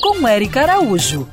Com Eric Araújo.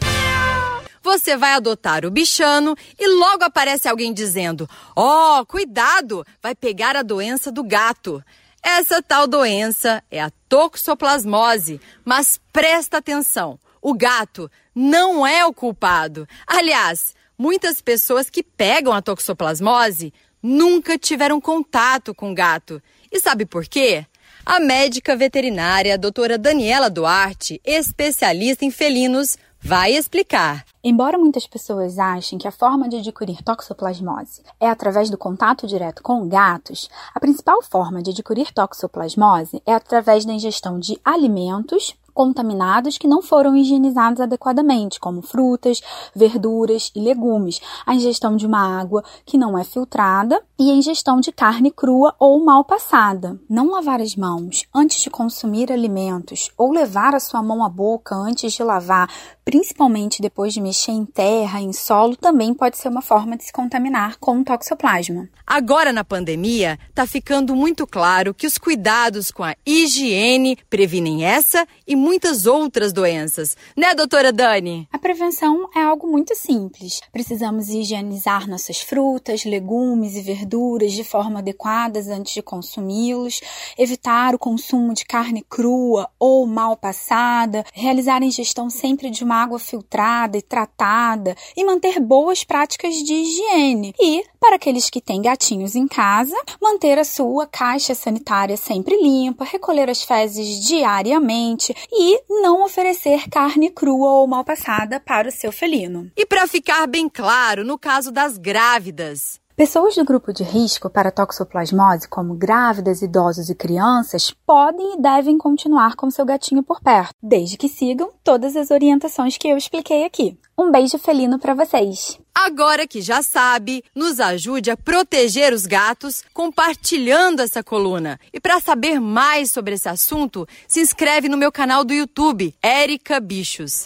Você vai adotar o bichano e logo aparece alguém dizendo: Ó, oh, cuidado, vai pegar a doença do gato. Essa tal doença é a toxoplasmose, mas presta atenção: o gato não é o culpado. Aliás, muitas pessoas que pegam a toxoplasmose nunca tiveram contato com gato. E sabe por quê? A médica veterinária a doutora Daniela Duarte, especialista em felinos, vai explicar. Embora muitas pessoas achem que a forma de adquirir toxoplasmose é através do contato direto com gatos, a principal forma de adquirir toxoplasmose é através da ingestão de alimentos contaminados que não foram higienizados adequadamente, como frutas, verduras e legumes, a ingestão de uma água que não é filtrada e a ingestão de carne crua ou mal passada. Não lavar as mãos antes de consumir alimentos ou levar a sua mão à boca antes de lavar, principalmente depois de mexer em terra, em solo, também pode ser uma forma de se contaminar com toxoplasma. Agora na pandemia, está ficando muito claro que os cuidados com a higiene previnem essa e muitas outras doenças. Né, doutora Dani? A prevenção é algo muito simples. Precisamos higienizar nossas frutas, legumes e verduras de forma adequada antes de consumi-los, evitar o consumo de carne crua ou mal passada, realizar a ingestão sempre de uma água filtrada e tratada e manter boas práticas de higiene. E, para aqueles que têm gatinhos em casa, manter a sua caixa sanitária sempre limpa, recolher as fezes diariamente e não oferecer carne crua ou mal passada para o seu felino. E para ficar bem claro, no caso das grávidas, Pessoas do grupo de risco para toxoplasmose, como grávidas, idosos e crianças, podem e devem continuar com seu gatinho por perto, desde que sigam todas as orientações que eu expliquei aqui. Um beijo felino para vocês! Agora que já sabe, nos ajude a proteger os gatos compartilhando essa coluna. E para saber mais sobre esse assunto, se inscreve no meu canal do YouTube, Érica Bichos.